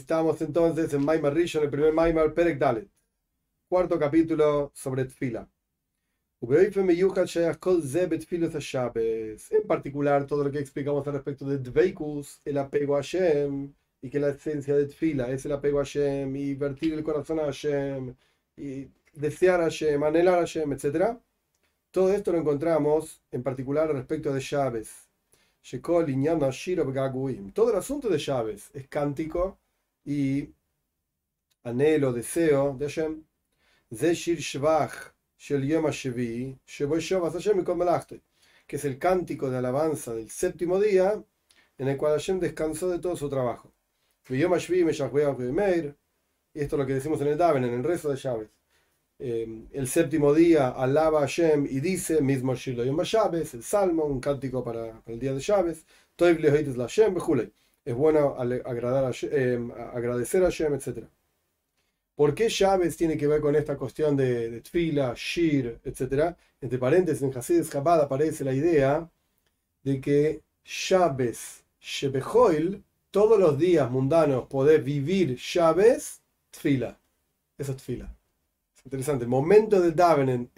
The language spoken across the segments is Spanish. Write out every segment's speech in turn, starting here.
Estamos entonces en Maimar Rishon, el primer Maimar Perek Dalet, cuarto capítulo sobre Tfila. En particular, todo lo que explicamos al respecto de Dveikus, el apego a Hashem, y que la esencia de Tfila es el apego a Hashem, y vertir el corazón a Hashem, y desear a Hashem, anhelar a Hashem, etc. Todo esto lo encontramos en particular respecto de Chávez. Todo el asunto de Chávez es cántico y anhelo, deseo de Hashem. Que es el cántico de alabanza del séptimo día en el cual Hashem descansó de todo su trabajo. Y esto es lo que decimos en el Daven, en el rezo de Chávez. Eh, el séptimo día alaba a Hashem y dice, mismo Shilo Yom el Salmo, un cántico para, el día de Shabes, es bueno eh, agradecer a Hashem, etc. ¿Por qué Shabes tiene que ver con esta cuestión de, Tfila, Shir, etc.? Entre paréntesis, en Hasid Escapada aparece la idea de que Shabes, Shebehoil, todos los días mundanos poder vivir Shabes, Tfila. Eso es Tfila. Interesante. El momento de Davenen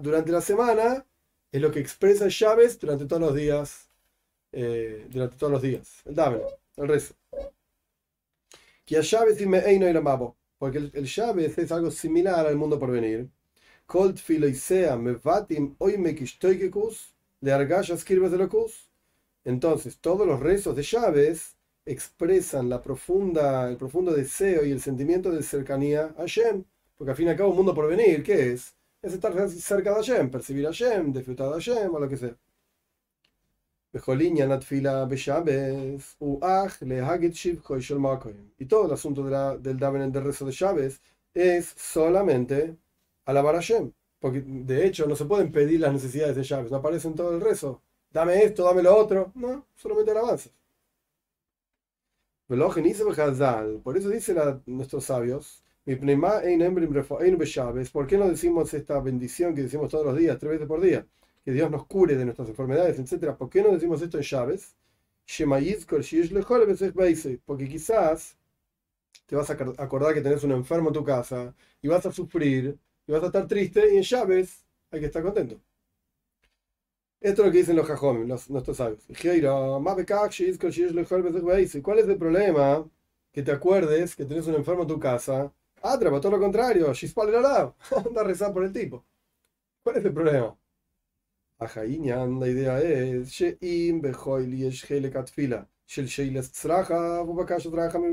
durante la semana es lo que expresa Chávez durante todos los días. Eh, durante todos los días. El el rezo. Porque el, el es algo similar al mundo por venir. Colt filoisea mevatim hoy mekishtoikekus de argashas kirves de locus. Entonces, todos los rezos de Chávez expresan la profunda, el profundo deseo y el sentimiento de cercanía a Shem porque al fin y al cabo, un mundo por venir, ¿qué es? Es estar cerca de Hashem, percibir a Hashem, disfrutar de Hashem o lo que sea. Y todo el asunto de la, del Daven del rezo de Chávez es solamente alabar a Hashem. Porque de hecho no se pueden pedir las necesidades de Chávez, no aparece en todo el rezo. Dame esto, dame lo otro. No, solamente alabanzas. Por eso dicen nuestros sabios ¿Por qué no decimos esta bendición que decimos todos los días, tres veces por día? Que Dios nos cure de nuestras enfermedades, etc. ¿Por qué no decimos esto en llaves? Porque quizás te vas a acordar que tenés un enfermo en tu casa y vas a sufrir y vas a estar triste y en llaves hay que estar contento. Esto es lo que dicen los jajom, nuestros sabios. ¿Cuál es el problema? Que te acuerdes que tenés un enfermo en tu casa Atra, todo lo contrario. Anda a rezar por el tipo. ¿Cuál es el problema? La idea es, Sheim bejoil yesh helek shel sheiles tzraja, bubakash traja mi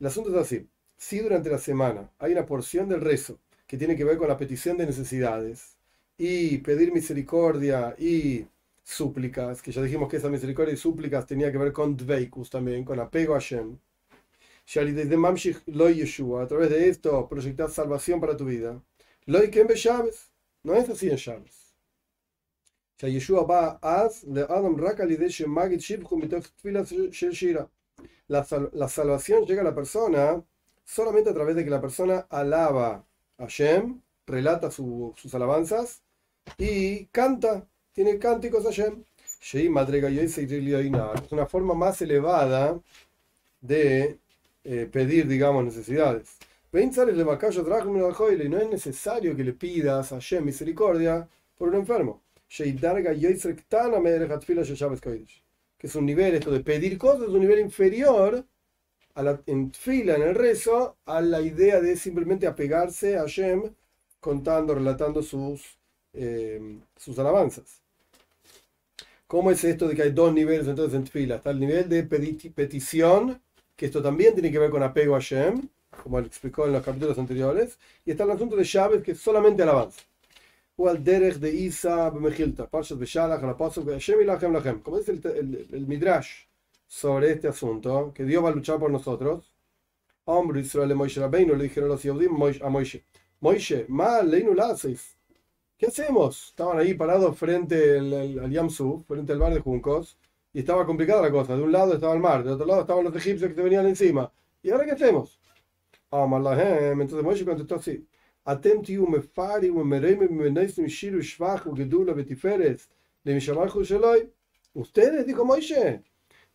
El asunto es así. Si durante la semana hay una porción del rezo que tiene que ver con la petición de necesidades y pedir misericordia y súplicas, que ya dijimos que esa misericordia y súplicas tenía que ver con dveikus también, con apego a Shem a través de esto proyectar salvación para tu vida. No es así en Shabes. La, la salvación llega a la persona solamente a través de que la persona alaba a Shem, relata sus alabanzas y canta, tiene cánticos a Shem. Es una forma más elevada de eh, pedir, digamos, necesidades. Y no es necesario que le pidas a Hashem misericordia por un enfermo. Que es un nivel, esto de pedir cosas, es un nivel inferior a la, en fila, en el rezo, a la idea de simplemente apegarse a Hashem contando, relatando sus, eh, sus alabanzas. ¿Cómo es esto de que hay dos niveles entonces en fila? Está el nivel de petición que esto también tiene que ver con apego a Shem, como explicó en los capítulos anteriores, y está el asunto de Shabbat, que solamente alabanza. O de Isa parshat b'shalach, la pasuk Hashem ilachem lachem. Como dice el, el, Midrash sobre este asunto, que Dios va a luchar por nosotros. Hombre Israel Moishe le dijeron los Yehudim a Moishe, Moishe, mal. ¿Qué hacemos? Estaban ahí parados frente al, al Yamsu, frente al bar de Juncos, y estaba complicada la cosa. De un lado estaba el mar, del otro lado estaban los egipcios que se venían encima. ¿Y ahora qué hacemos? Entonces Moshe contestó así. Ustedes, dijo Moshe,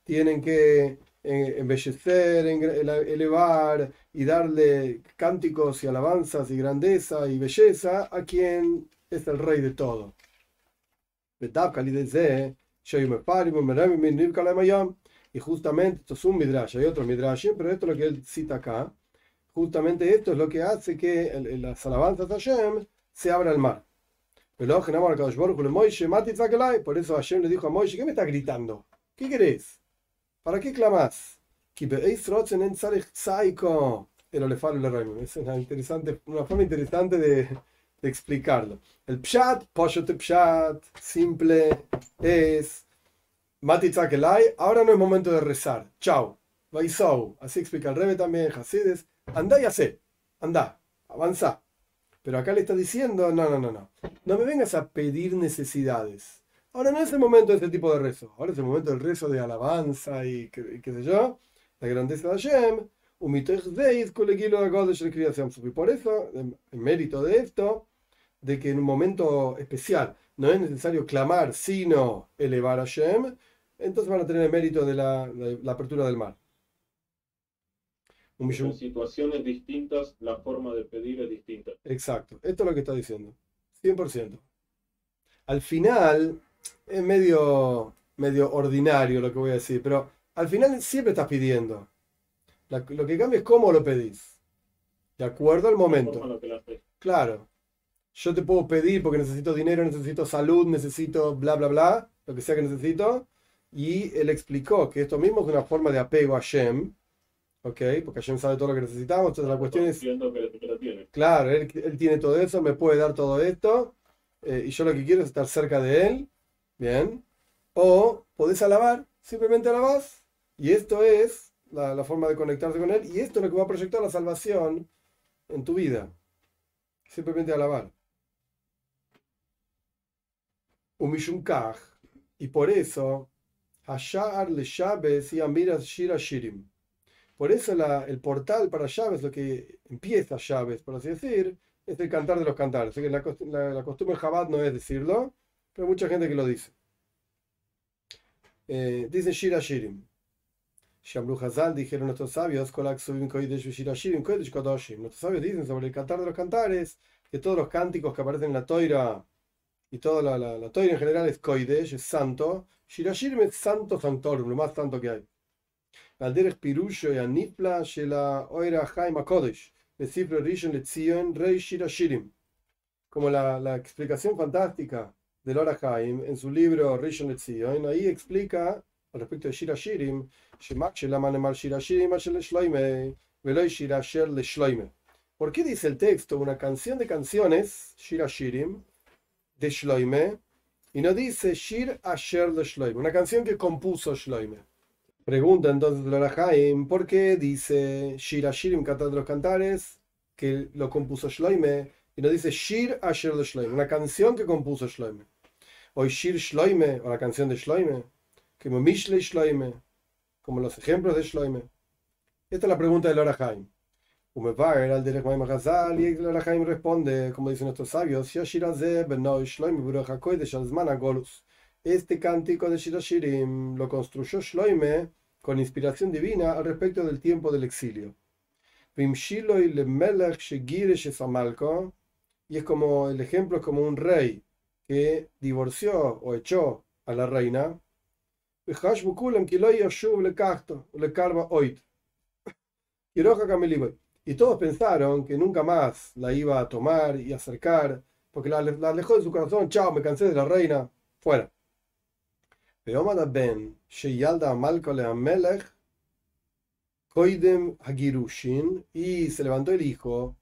tienen que embellecer, elevar y darle cánticos y alabanzas y grandeza y belleza a quien es el rey de todo. Y justamente, esto es un midrash, hay otro midrash, pero esto es lo que él cita acá. Justamente esto es lo que hace que las alabanzas a Hashem se abra el mar. Por eso Hashem le dijo a Moishe, ¿qué me estás gritando? ¿Qué querés? ¿Para qué clamas? Es una, interesante, una forma interesante de, de explicarlo. El pshat, poshet pshat, simple, es ahora no es momento de rezar. Chao. Así explica el Rebe también, Hasides. Andá y hacé. Andá. Avanza. Pero acá le está diciendo, no, no, no, no. No me vengas a pedir necesidades. Ahora no es el momento de ese tipo de rezo. Ahora es el momento del rezo de alabanza y qué, sé yo. La grandeza de Hashem. Y por eso, en mérito de esto, de que en un momento especial no es necesario clamar, sino elevar a Hashem, entonces van a tener el mérito de la, apertura del mar. En situaciones distintas, la forma de pedir es distinta. Exacto, esto es lo que está diciendo. 100%. Al final, es medio, medio ordinario lo que voy a decir, pero al final siempre estás pidiendo. lo que cambia es cómo lo pedís. De acuerdo al momento. Claro. Yo te puedo pedir porque necesito dinero, necesito salud, necesito bla, bla, bla, lo que sea que necesito. Y él explicó que esto mismo es una forma de apego a Shem, ¿ok? Porque Shem sabe todo lo que necesitamos. Entonces la cuestión es... Claro, él, tiene todo eso, me puede dar todo esto. Eh, y yo lo que quiero es estar cerca de él. Bien. O podés alabar, simplemente alabás. Y esto es la, la forma de conectarse con él. Y esto es lo que va a proyectar la salvación en tu vida. Simplemente alabar. Y por eso Hashar le Amiras Shira Shirim. Por eso el portal para llaves, lo que empieza llaves, por así decir, es el cantar de los cantares. la, la, la, costumbre Chabad no es decirlo, pero mucha gente que lo dice. Eh, dice Shira Shirim. Shamru Hazal dijeron nuestros sabios, Nuestros sabios dicen sobre el cantar de los cantares, que todos los cánticos que aparecen en la toira y toda la, la, la en general es Koidesh, es santo. Shirashir es santo santorum, lo más santo que hay. Alderech Pirusho y Anipla, Shela Oira Haim Kodesh, le Cifre Rishon Letzion, Rey Shirashirim. Como la, la explicación fantástica de Lora Haim en su libro Rishon Letzion, ahí explica al respecto de Shirashirim, Shemak Shelaman Shirashirim, Ashel Shloime, Veloy Shirasher Le Shloime. ¿Por qué dice el texto una canción de canciones, Shirashirim, de Shloime y no dice Shir Asher de Shloime, una canción que compuso Shloime. Pregunta entonces Laura Haim, ¿por qué dice Shir Ashirim, cantar de los cantares, que lo compuso Shloime y no dice Shir Asher de Shloime, una canción que compuso Shloime? O Shir Shloime, o la canción de Shloime, como Mishle Shloime, como los ejemplos de Shloime. Esta es la pregunta de Hazal y el Rahaim responde, como dicen nuestros sabios, Este cántico de Shirashirim lo construyó Shloime con inspiración divina al respecto del tiempo del exilio. Y es como el ejemplo es como un rey que divorció o echó a la reina. Y todos pensaron que nunca más la iba a tomar y acercar, porque la, alejó de su corazón. Chao, me cansé de la reina. Fuera. Ben, Hagirushin, y se levantó el hijo,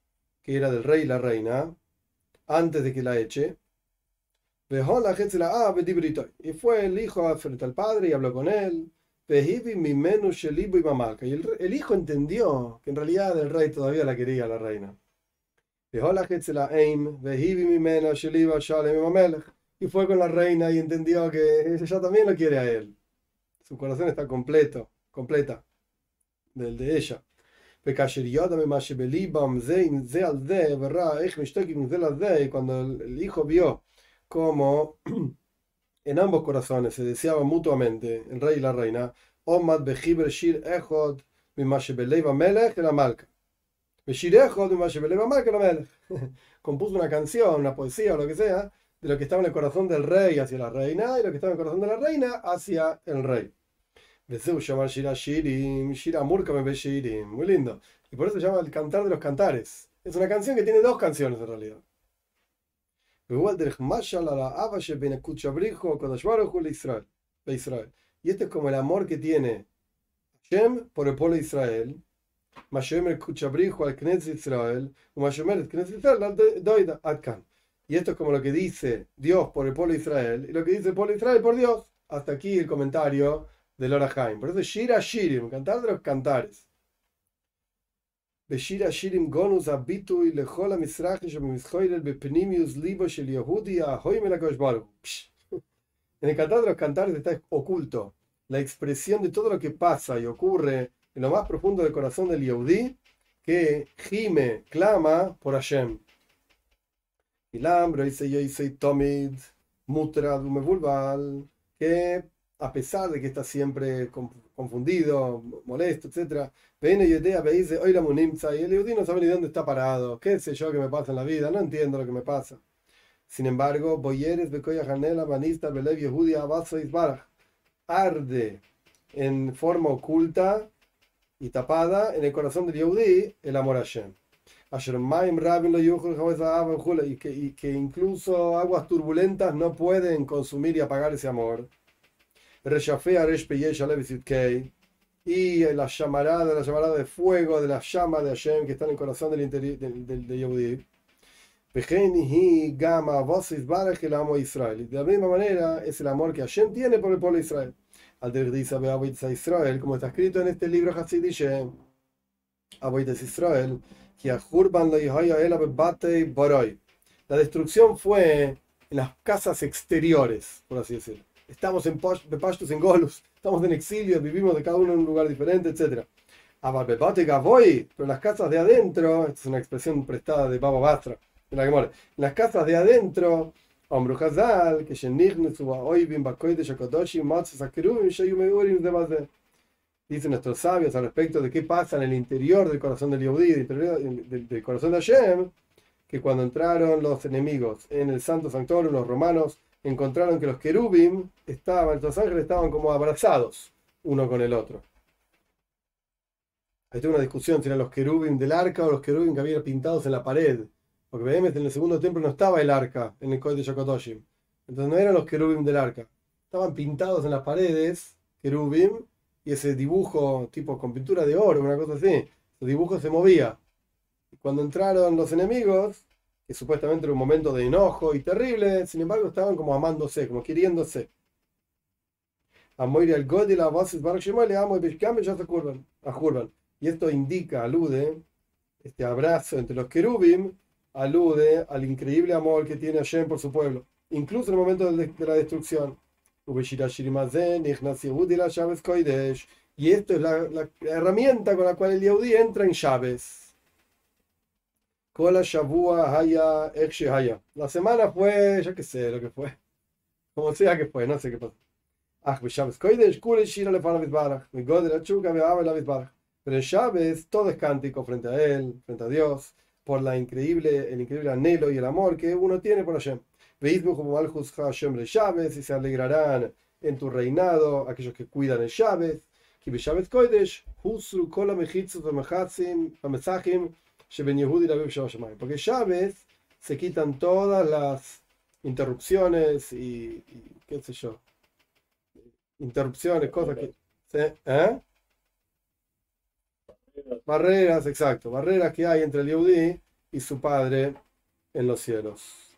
que era del rey y la reina, antes de que la eche. Y fue el hijo frente al padre y habló con él. Y el, el hijo entendió que en realidad el rey todavía la quería la reina. Y fue con la reina y entendió que ella también lo quiere a él. Su corazón está completo, completa, del de ella. Cuando el hijo vio cómo en ambos corazones se deseaban mutuamente, el rey y la reina. Compuso una canción, una poesía o lo que sea, de lo que estaba en el corazón del rey hacia la reina y lo que estaba en el corazón de la reina hacia el rey. Muy lindo. Y por eso se llama el cantar de los cantares. Es una canción que tiene dos canciones en realidad. Y este es como el amor que tiene Shem por el pueblo de Israel. Y esto es como lo que dice Dios por el pueblo de Israel y lo que dice el pueblo de Israel por Dios. Hasta aquí el comentario del Orahaim. Por eso Shira Shirim, cantar de los cantares. Beshira Shirim Gonus Abitu y Lejola Libo Shel Yehudi En el cantar de los cantares está oculto la expresión de todo lo que pasa y ocurre en lo más profundo del corazón del Yehudi que gime, clama por Hashem. Y yo hice Tomid, Mutra, Dumebulbal, que a pesar de que está siempre confundido, molesto, etc. Viene idea, me dice, hoy la munimza, y el Yehudi no sabe ni dónde está parado, qué sé yo que me pasa en la vida, no entiendo lo que me pasa. Sin embargo, Boyeres, Bekoya Janela, Manista, Belev, Yehudi, Abazo, Isbaraj, arde en forma oculta y tapada en el corazón del Yehudi el amor a Hashem. Y que, y que incluso aguas turbulentas no pueden consumir y apagar ese amor y la llamarada, la llamarada de fuego de la llama de Hashem que está en el corazón del interior del, de Yehudi. el amo de Israel. De la misma manera es el amor que Hashem tiene por el pueblo de Israel. Israel, como está escrito en este libro Hasidishem, Israel, la destrucción fue en las casas exteriores, por así decirlo estamos en Pashtus en Golus, estamos en exilio, vivimos de cada uno en un lugar diferente, etc. voy, pero las casas de adentro, esta es una expresión prestada de Baba Bastra, en la las casas de adentro, Omru Hazal, que Dicen nuestros sabios al respecto de qué pasa en el interior del corazón del Yehudi, del, del corazón de Hashem, que cuando entraron los enemigos en el santo santuario, los romanos encontraron que los querubim estaban, los ángeles estaban como abrazados uno con el otro. Hay una discusión si eran los querubim del arca o los querubim que habían pintados en la pared. Porque obviamente en el segundo templo no estaba el arca en el código de Yokotoshim. Entonces no eran los querubim del arca. Estaban pintados en las paredes, querubim, y ese dibujo tipo con pintura de oro, una cosa así, ese dibujo se movía. Y cuando entraron los enemigos, que supuestamente era un momento de enojo y terrible, sin embargo estaban como amándose, como queriéndose. Y esto indica, alude, este abrazo entre los querubim, alude al increíble amor que tiene Hashem por su pueblo, incluso en el momento de la destrucción. Y esto es la, herramienta con la cual el Yehudi entra en llaves. La semana fue, yo qué sé lo que fue. Como sea que fue, no sé qué pasó. Pero en Chávez todo es cántico frente a él, frente a Dios, por la increíble, el increíble anhelo y el amor que uno tiene por Hashem. Y se alegrarán en tu reinado aquellos que cuidan el Pamezachim, porque llaves se quitan todas las interrupciones y, qué sé yo, interrupciones, cosas que... ¿eh? Barreras, exacto, barreras que hay entre el Yehudi y su padre en los cielos.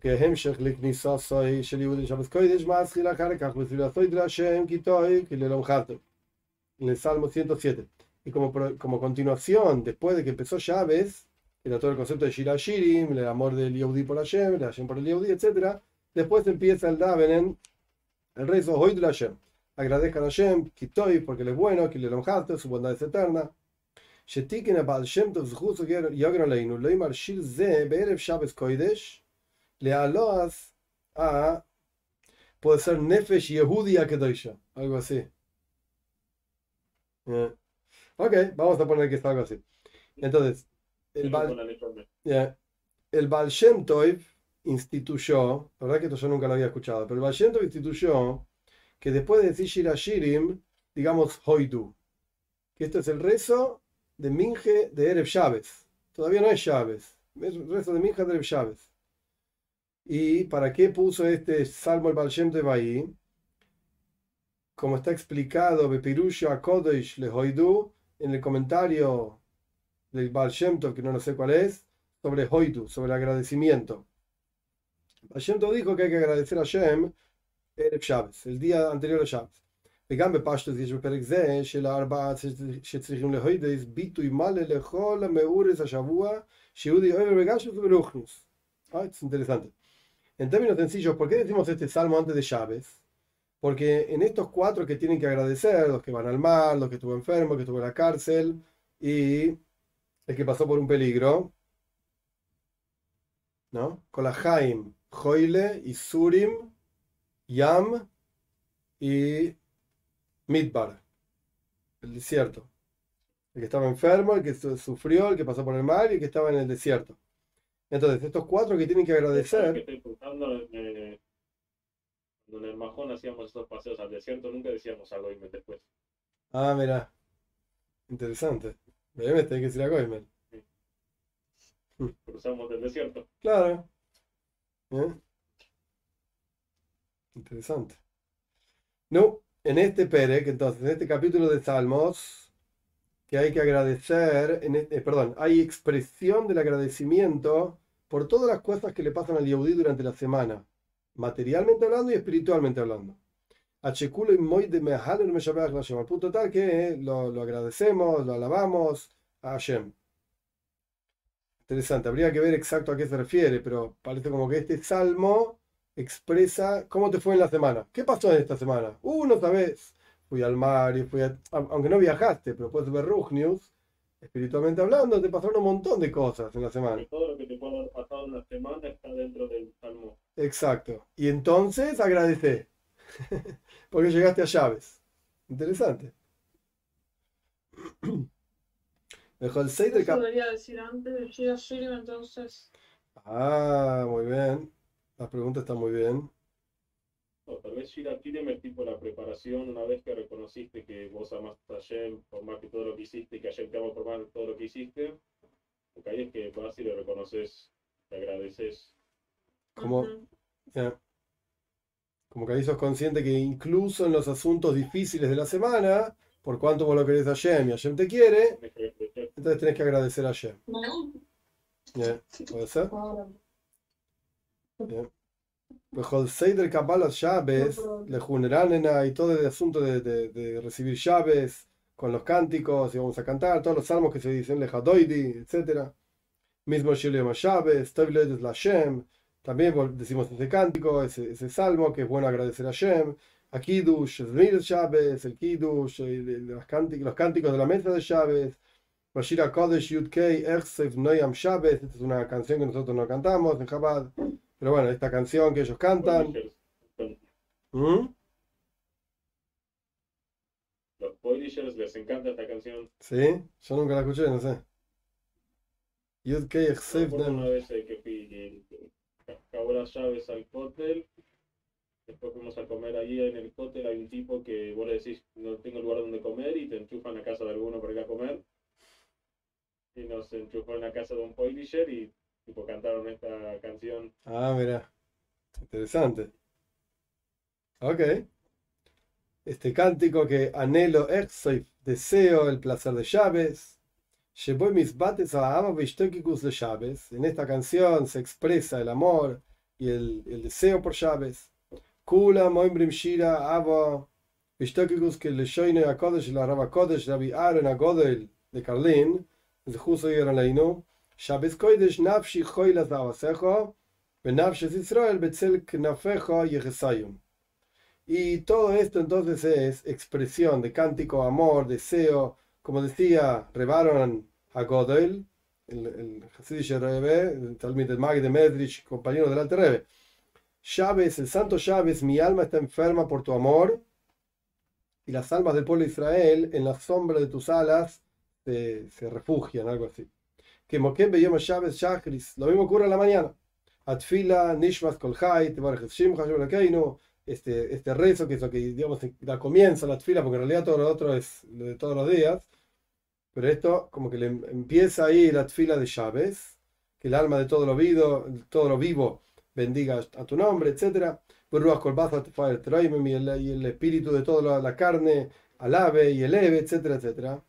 Que En el Salmo 107. Y como, como continuación, después de que empezó Chávez, era todo el concepto de Shira Shirim, el amor del Yehudi por Hashem, el Hashem por el Yehudi, etc. Después empieza el Davenen, el rezo Hoy de Hashem. Agradezcan a Hashem, Kitoy, porque él es bueno, que le lonjaste, su bondad es eterna. שתיקן הבעל שם טוב זכות יוגר עלינו, לא יאמר שיר זה בערב שבס Lealoas a. Puede ser Nefesh Yehudia Kedoisha. Algo así. Yeah. Ok, vamos a poner que es algo así. Entonces, el Baal, yeah, el Baal Shem instituyó, la verdad que esto yo nunca lo había escuchado, pero el Baal Shem instituyó que después de decir Shirashirim, digamos Hoidu, que esto es el rezo de Minje de Ereb Chávez. Todavía no es Chávez, es el rezo de Minje de Ereb Chávez. ¿Y para qué puso este salmo el Baal Shem Tov ahí? Como está explicado, Bepirusha Kodesh le Hoidu, en el comentario del Baal Shem Tov, que no lo sé cuál es, sobre Hoidu, sobre el agradecimiento. Baal Shem Tov dijo que hay que agradecer a Shem Erev Shabbos, el día anterior a Shabbos. וגם בפשטוס יש בפרק זה של הארבעה שצריכים להוידס ביטוי מלא לכל המאורס השבוע שיהודי אוהב בגשמוס וברוכניוס. Ah, es interesante. En términos sencillos, ¿por qué decimos este salmo antes de Chávez? Porque en estos cuatro que tienen que agradecer, los que van al mar, los que estuvo enfermo, el que estuvo en la cárcel y el que pasó por un peligro, ¿no? Con la Jaim, Joile y Surim, Yam y Midbar, el desierto. El que estaba enfermo, el que su- sufrió, el que pasó por el mar y el que estaba en el desierto. Entonces, estos cuatro que tienen que ¿Sabes que agradecer, estoy pensando eh, cuando en el Majón hacíamos esos paseos al desierto, nunca decíamos algo y después. ah, mira, interesante. Obviamente hay que decir a Goimel. Cruzamos del desierto. Claro. ¿Eh? Interesante. No, en este Perec, entonces, en este capítulo de Salmos, que hay que agradecer, este- eh, perdón, hay expresión del agradecimiento por todas las cosas que le pasan al Yehudí durante la semana, materialmente hablando y espiritualmente hablando. Y Moy de al punto tal que lo, lo agradecemos, lo alabamos a Hashem. Interesante, habría que ver exacto a qué se refiere, pero parece como que este salmo expresa cómo te fue en la semana. ¿Qué pasó en esta semana? Uh, no sabes. Fui al mar y fui a... Aunque no viajaste, pero puedes ver Rug News, espiritualmente hablando, te pasaron un montón de cosas en la semana. Todo lo que te puede haber pasado en la semana está dentro del salmo. Exacto. Y entonces agradecé. Porque llegaste a llaves. Interesante. Dejó el 6 del cap... debería decir antes de entonces. Ah, muy bien. La pregunta está muy bien. O tal vez Shira Tirem es tipo la preparación una vez que reconociste que vos amaste a Hashem por más que todo lo que hiciste y que Hashem te ama por más de todo lo que hiciste. Porque ahí es que vas y le reconoces, te agradeces. Como, ya. Como que ahí sos consciente que incluso en los asuntos difíciles de la semana, por cuanto vos lo querés a Hashem y Hashem te quiere, que entonces tenés que agradecer a Hashem. Ya, ¿Puede ser? Seider Kabbalah llaves, le Juneranena y todo el asunto de, de- de recibir llaves con los cánticos y vamos a cantar, todos los salmos que se dicen, Lejadoidi, etc. Mismo Shilem llaves, Toiledes la Shem, también decimos ese cántico, ese, ese salmo que es bueno agradecer a Shem. A Kiddush, Zmir llaves, el Kiddush, los, cánticos, los cánticos de la mesa de llaves. Bashira Kodesh Yud Kei Noyam Shabes, esta es una canción que nosotros no cantamos en Chabad. Pero bueno, esta canción que ellos cantan. ¿Mm? Los publishers les encanta esta canción. Sí, yo nunca la escuché, no sé. Ersev Recuerdo una vez que fui acabó las llaves al cóctel. Después fuimos a comer allí en el cóctel. Hay un tipo que vos le decís, no tengo lugar donde comer y te enchufan a casa de alguno para ir a comer. Y nos enchufó en la casa de un publisher y Tipo, cantaron esta canción. Ah, mira. Interesante. Ok. Este cántico que anhelo exif, deseo el placer de llaves. Llevo mis bates a Amavishtokikus de llaves. En esta canción se expresa el amor y el, el deseo por llaves. Kula moimbrim shira avo Vishtokikus que le shoine a Kodesh, la Rabba Kodesh, Rabbi Aaron a Godel de Carlin, el justo y Leinu. Shabbat Koidesh Nafshi Joilas Abasejo, Benafshes Israel Betzel Knafejo Yehesayum. Y todo esto entonces es expresión de cántico, amor, deseo, como decía Rebaron a Godel, el, el Hasidish Rebe, el Talmud de Mag de Medrich, compañero del Alter Rebe. El santo Llaves, mi alma está enferma por tu amor, y las almas del pueblo de Israel en la sombra de tus alas se, se refugian, algo así. Que Mokem Beyom Shabbat Shachris, lo mismo ocurre en la mañana. Atfila, Nishmas Kolhai, Tebarejes Shimcha, Yorakeinu, este, este rezo, que es lo que digamos da comienzo a la atfila, porque en realidad todo lo otro es lo de todos los días. Pero esto, como que le empieza ahí la atfila de Chávez, que el alma de todo lo vivo, todo lo vivo bendiga a tu nombre, etc. Y el espíritu de toda la carne alabe y eleve, etcétera, etcétera.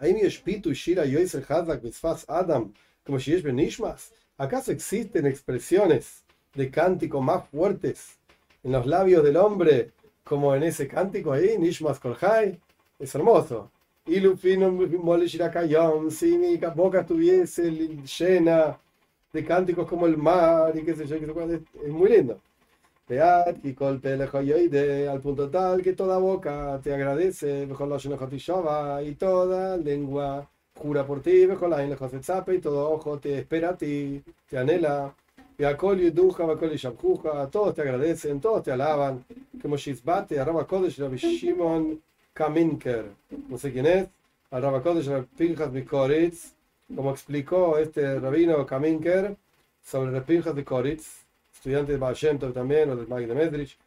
Espíritu Shira Yoisel Hadak Adam, como Shiesh Benishmas. ¿Acaso existen expresiones de cántico más fuertes en los labios del hombre como en ese cántico ahí, Nishmas Kolhai? Es hermoso. Y Lufino Molishirakayon, si mi boca estuviese llena de cánticos como el mar y qué sé yo, es muy lindo. Peat y de al punto tal que toda boca te agradece, mejor lo y toda lengua jura por ti, mejor la y todo ojo te espera a ti, te anhela. Y a y duja, y shamjuja, todos te agradecen, todos te alaban. Como Shizbate, Araba Kodesh, Rabbi Shimon Kaminker. No sé quién es. Araba Kodesh, Rabbi Pinchas Mikoritz. Como explicó este rabino Kaminker sobre Rabbi Pinchas de Koritz, estudiante de Baal también, o del Mag de Medrich.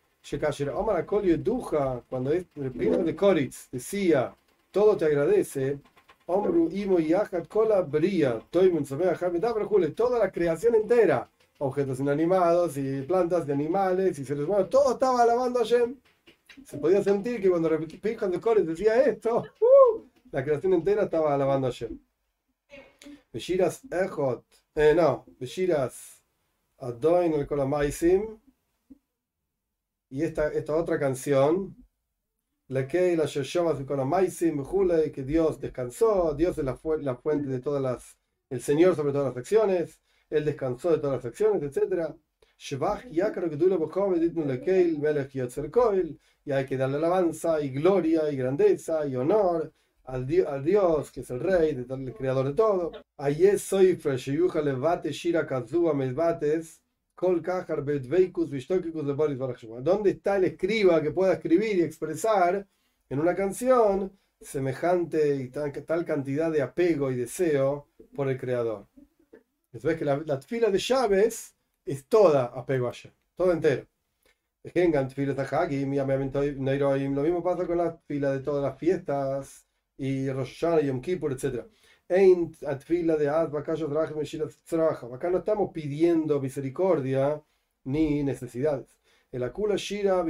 Omar y duja, cuando es Pinchas de Koritz decía, todo te agradece. Toda la creación entera, objetos inanimados y plantas de animales y seres humanos, todo estaba alabando a Shem. Se podía sentir que cuando Pinchas de Cores decía esto, uh, la creación entera estaba alabando a Shem. Beshiras Echot, eh, no, Beshiras Adoin el Kolamaisim. Y esta, esta otra canción, la que la que Dios descansó, Dios es la, la, fuente de todas las, el Señor sobre todas las acciones, Él descansó de todas las acciones, etc. Y hay que darle alabanza y gloria y grandeza y honor al, al Dios que es el Rey, el creador de todo. soy levate shira kazua mezbates ¿Dónde está el escriba que pueda escribir y expresar en una canción semejante y tal, cantidad de apego y deseo por el creador? Entonces que la, fila de llaves es toda apego a ella, todo entero. Lo mismo pasa con la fila de todas las fiestas y Rosh Hashanah, Yom Kippur, etc. Acá no estamos pidiendo misericordia ni necesidades. El Akula Shira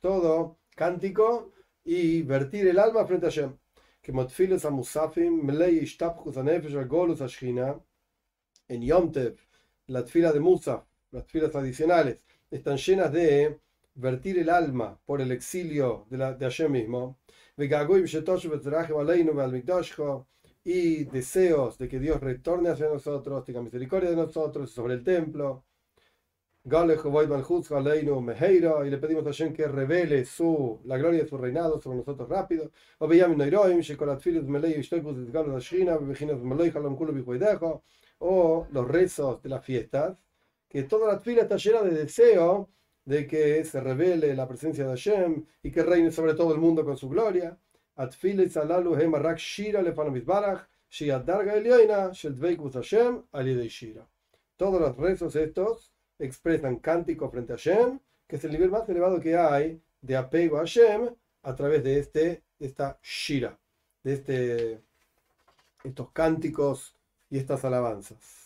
Todo cántico y vertir el alma frente a Shem. Que Motfiles Amusafim, Melei Ishtapchus Anefesh Golus Ashkina. En Yom Tev, la fila de Musa, las filas adicionales, están llenas de vertir el alma por el exilio de, la, de Hashem mismo y deseos de que Dios retorne hacia nosotros, tenga misericordia de nosotros sobre el templo. Y le pedimos a Hashem que revele su, la gloria de su reinado sobre nosotros rápido. O los rezos de las fiestas, que toda la fila está llena de deseo de que se revele la presencia de Hashem y que reine sobre todo el mundo con su gloria. Todos los rezos estos expresan cánticos frente a Hashem, que es el nivel más elevado que hay de apego a Hashem a través de este, esta Shira, de este, estos cánticos y estas alabanzas.